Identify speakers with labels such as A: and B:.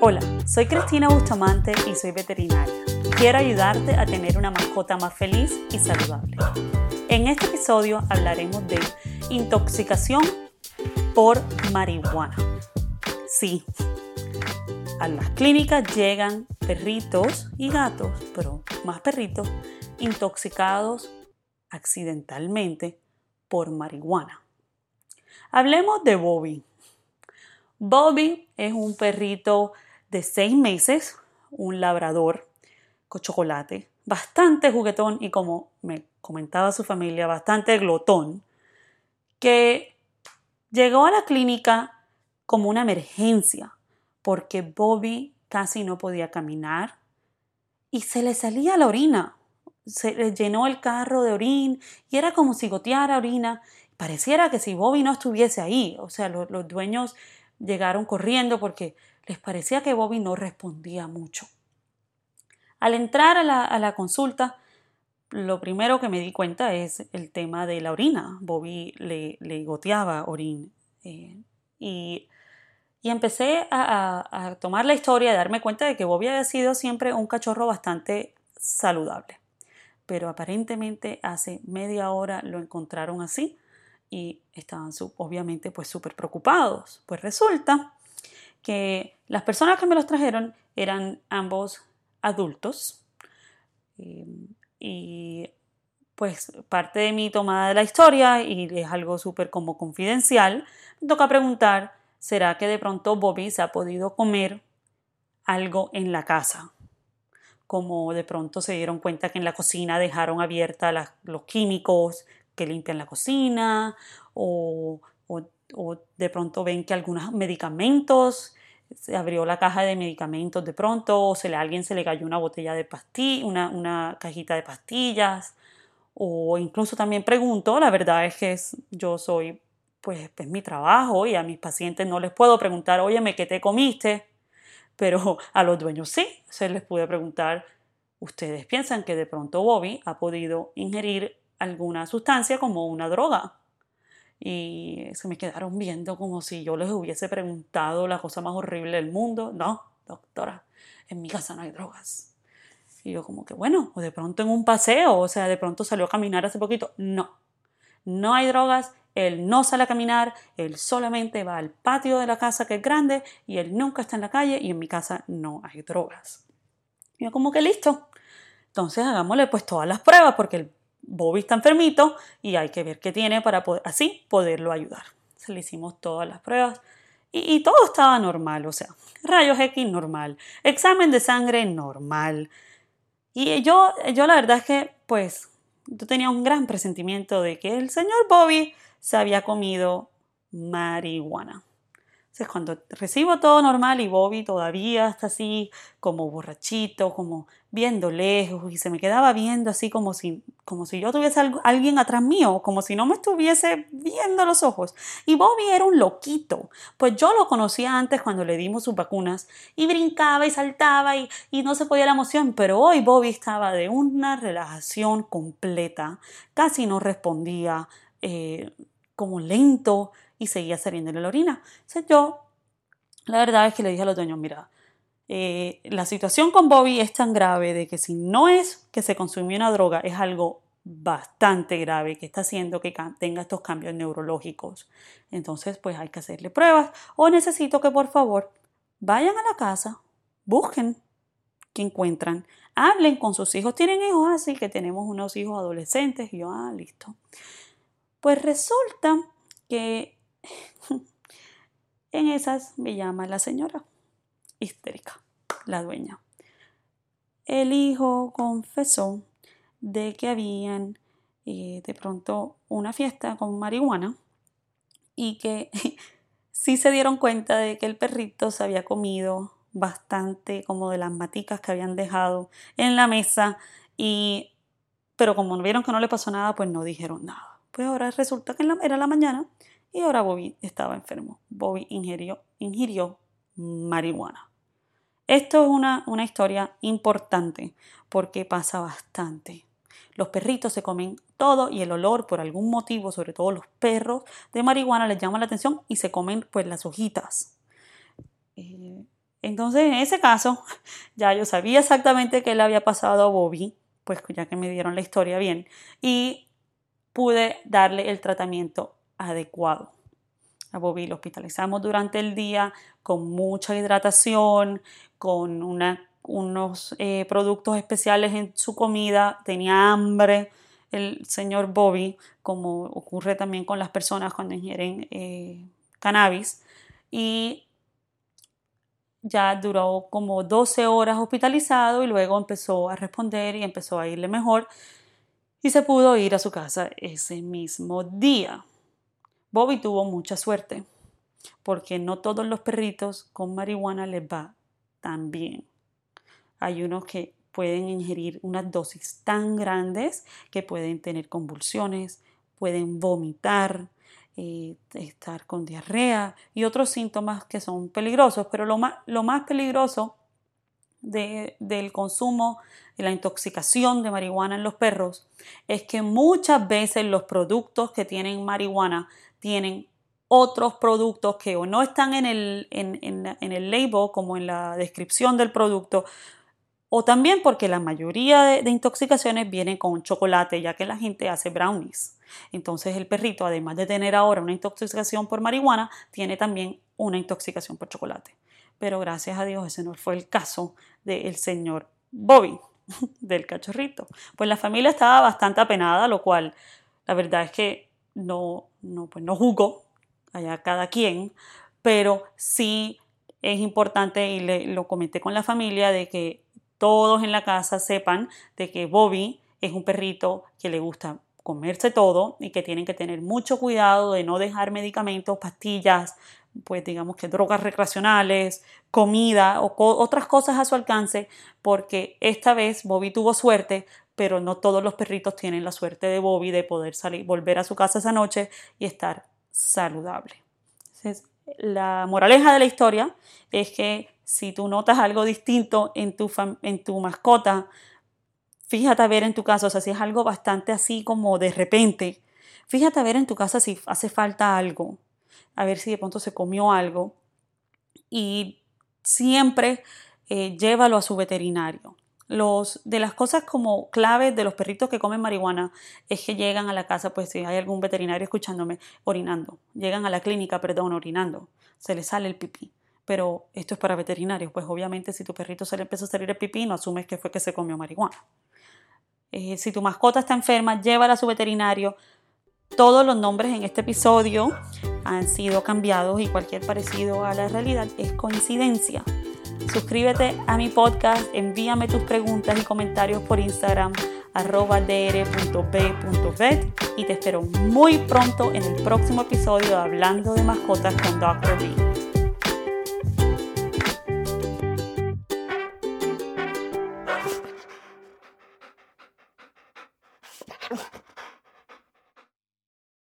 A: Hola, soy Cristina Bustamante y soy veterinaria. Quiero ayudarte a tener una mascota más feliz y saludable. En este episodio hablaremos de intoxicación por marihuana. Sí, a las clínicas llegan perritos y gatos, pero más perritos, intoxicados accidentalmente por marihuana. Hablemos de Bobby. Bobby es un perrito de seis meses, un labrador con chocolate, bastante juguetón y como me comentaba su familia, bastante glotón, que llegó a la clínica como una emergencia porque Bobby casi no podía caminar y se le salía la orina. Se le llenó el carro de orín y era como si goteara orina. Pareciera que si Bobby no estuviese ahí, o sea, los, los dueños llegaron corriendo porque les parecía que Bobby no respondía mucho. Al entrar a la, consulta, lo primero que me di cuenta es el tema de la orina. Bobby le, le goteaba orín. Eh, y, empecé a, a, tomar la historia y darme cuenta de que Bobby había sido siempre un cachorro bastante saludable. Pero aparentemente hace media hora lo encontraron así y estaban obviamente pues súper preocupados. Pues resulta que las personas que me los trajeron eran ambos adultos em, y pues parte de mi tomada de la historia y es algo súper como confidencial, me toca preguntar, ¿será que de pronto Bobby se ha podido comer algo en la casa? Como de pronto se dieron cuenta que en la cocina dejaron abierta los químicos que limpian la cocina o, de pronto ven que algunos medicamentos se abrió la caja de medicamentos de pronto, o se le, a alguien se le cayó una botella de pastillas, una, una, cajita de pastillas, o incluso también pregunto, la verdad es que yo soy, pues es mi trabajo y a mis pacientes no les puedo preguntar, óyeme, ¿qué te comiste? Pero a los dueños sí, se les puede preguntar, ¿ustedes piensan que de pronto Bobby ha podido ingerir alguna sustancia como una droga. Y se me quedaron viendo como si yo les hubiese preguntado la cosa más horrible del mundo. No, doctora, en mi casa no hay drogas. Y yo como que, bueno, o de pronto en un paseo, o sea, de pronto salió a caminar hace poquito. No, no hay drogas, él no sale a caminar, él solamente va al patio de la casa que es grande y él nunca está en la calle y en mi casa no hay drogas. Y yo como que listo. Entonces hagámosle pues todas las pruebas porque el Bobby está enfermito y hay que ver qué tiene para así poderlo ayudar. Se le hicimos todas las pruebas y, todo estaba normal, o sea, rayos X normal, examen de sangre normal. Y yo, yo la verdad es que, pues, yo tenía un gran presentimiento de que el señor Bobby se había comido marihuana. Entonces, cuando recibo todo normal y Bobby todavía está así como borrachito, como viendo lejos y se me quedaba viendo así como si, como si yo tuviese alguien atrás mío, como si no me estuviese viendo los ojos. Y Bobby era un loquito, pues yo lo conocía antes cuando le dimos sus vacunas y brincaba y saltaba y, no se podía la emoción, pero hoy Bobby estaba de una relajación completa, casi no respondía, eh, como lento y seguía saliendo la orina. Entonces yo, la verdad es que le dije a los dueños, mira, eh, la situación con Bobby es tan grave de que si no es que se consumió una droga, es algo bastante grave que está haciendo que tenga estos cambios neurológicos. Entonces, pues hay que hacerle pruebas o necesito que por favor vayan a la casa, busquen que encuentran, hablen con sus hijos. ¿Tienen hijos así? Que tenemos unos hijos adolescentes. Y yo, ah, listo. Pues resulta que en esas me llama la señora, histérica, la dueña. El hijo confesó de que habían eh, de pronto una fiesta con marihuana y que sí se dieron cuenta de que el perrito se había comido bastante como de las maticas que habían dejado en la mesa y pero como vieron que no le pasó nada pues no dijeron nada pues ahora resulta que era la mañana y ahora Bobby estaba enfermo. Bobby ingirió, ingirió marihuana. Esto es una, una historia importante porque pasa bastante. Los perritos se comen todo y el olor por algún motivo, sobre todo los perros de marihuana, les llama la atención y se comen pues las hojitas. Eh, Entonces, en ese caso, ya yo sabía exactamente qué le había pasado a Bobby, pues ya que me dieron la historia bien, y pude darle el tratamiento adecuado. A Bobby lo hospitalizamos durante el día con mucha hidratación, con unos eh, productos especiales en su comida, tenía hambre el señor Bobby, como ocurre también con las personas cuando ingieren eh, cannabis, y ya duró como 12 horas hospitalizado y luego empezó a responder y empezó a irle mejor y se pudo ir a su casa ese mismo día. Bobby tuvo mucha suerte porque no todos los perritos con marihuana les va tan bien. Hay unos que pueden ingerir unas dosis tan grandes que pueden tener convulsiones, pueden vomitar, eh, estar con diarrea y otros síntomas que son peligrosos, pero lo más, lo más peligroso del consumo y la intoxicación de marihuana en los perros es que muchas veces los productos que tienen marihuana tienen otros productos que o no están en el, en, el label como en la descripción del producto o también porque la mayoría de, de, intoxicaciones vienen con chocolate, ya que la gente hace brownies. Entonces el perrito, además de tener ahora una intoxicación por marihuana, tiene también una intoxicación por chocolate. Pero gracias a Dios ese no fue el caso del señor Bobby, del cachorrito. Pues la familia estaba bastante apenada, lo cual la verdad es que no, no, pues no jugó allá cada quien, pero sí es importante y le, lo comenté con la familia de que todos en la casa sepan de que Bobby es un perrito que le gusta comerse todo y que tienen que tener mucho cuidado de no dejar medicamentos, pastillas, pues digamos que drogas recreacionales, comida o otras cosas a su alcance, porque esta vez Bobby tuvo suerte, pero no todos los perritos tienen la suerte de Bobby de poder salir, volver a su casa esa noche y estar saludable. Entonces, la moraleja de la historia es que si tú notas algo distinto en tu, en tu mascota, Fíjate a ver en tu casa, o sea, si es algo bastante así como de repente, fíjate a ver en tu casa si hace falta algo, a ver si de pronto se comió algo y siempre eh, llévalo a su veterinario. Los, de las cosas como claves de los perritos que comen marihuana es que llegan a la casa, pues si hay algún veterinario escuchándome, orinando. Llegan a la clínica, perdón, orinando. Se les sale el pipí. Pero esto es para veterinarios, pues obviamente si tu perrito se le empieza a salir el pipí, no asumes que fue que se comió marihuana. Eh, si tu mascota está enferma, llévala a su veterinario. Todos los nombres en este episodio han sido cambiados y cualquier parecido a la realidad es coincidencia. Suscríbete a mi podcast, envíame tus preguntas y comentarios por Instagram arroba dr.b.vet y te espero muy pronto en el próximo episodio de Hablando de Mascotas con Dr. B.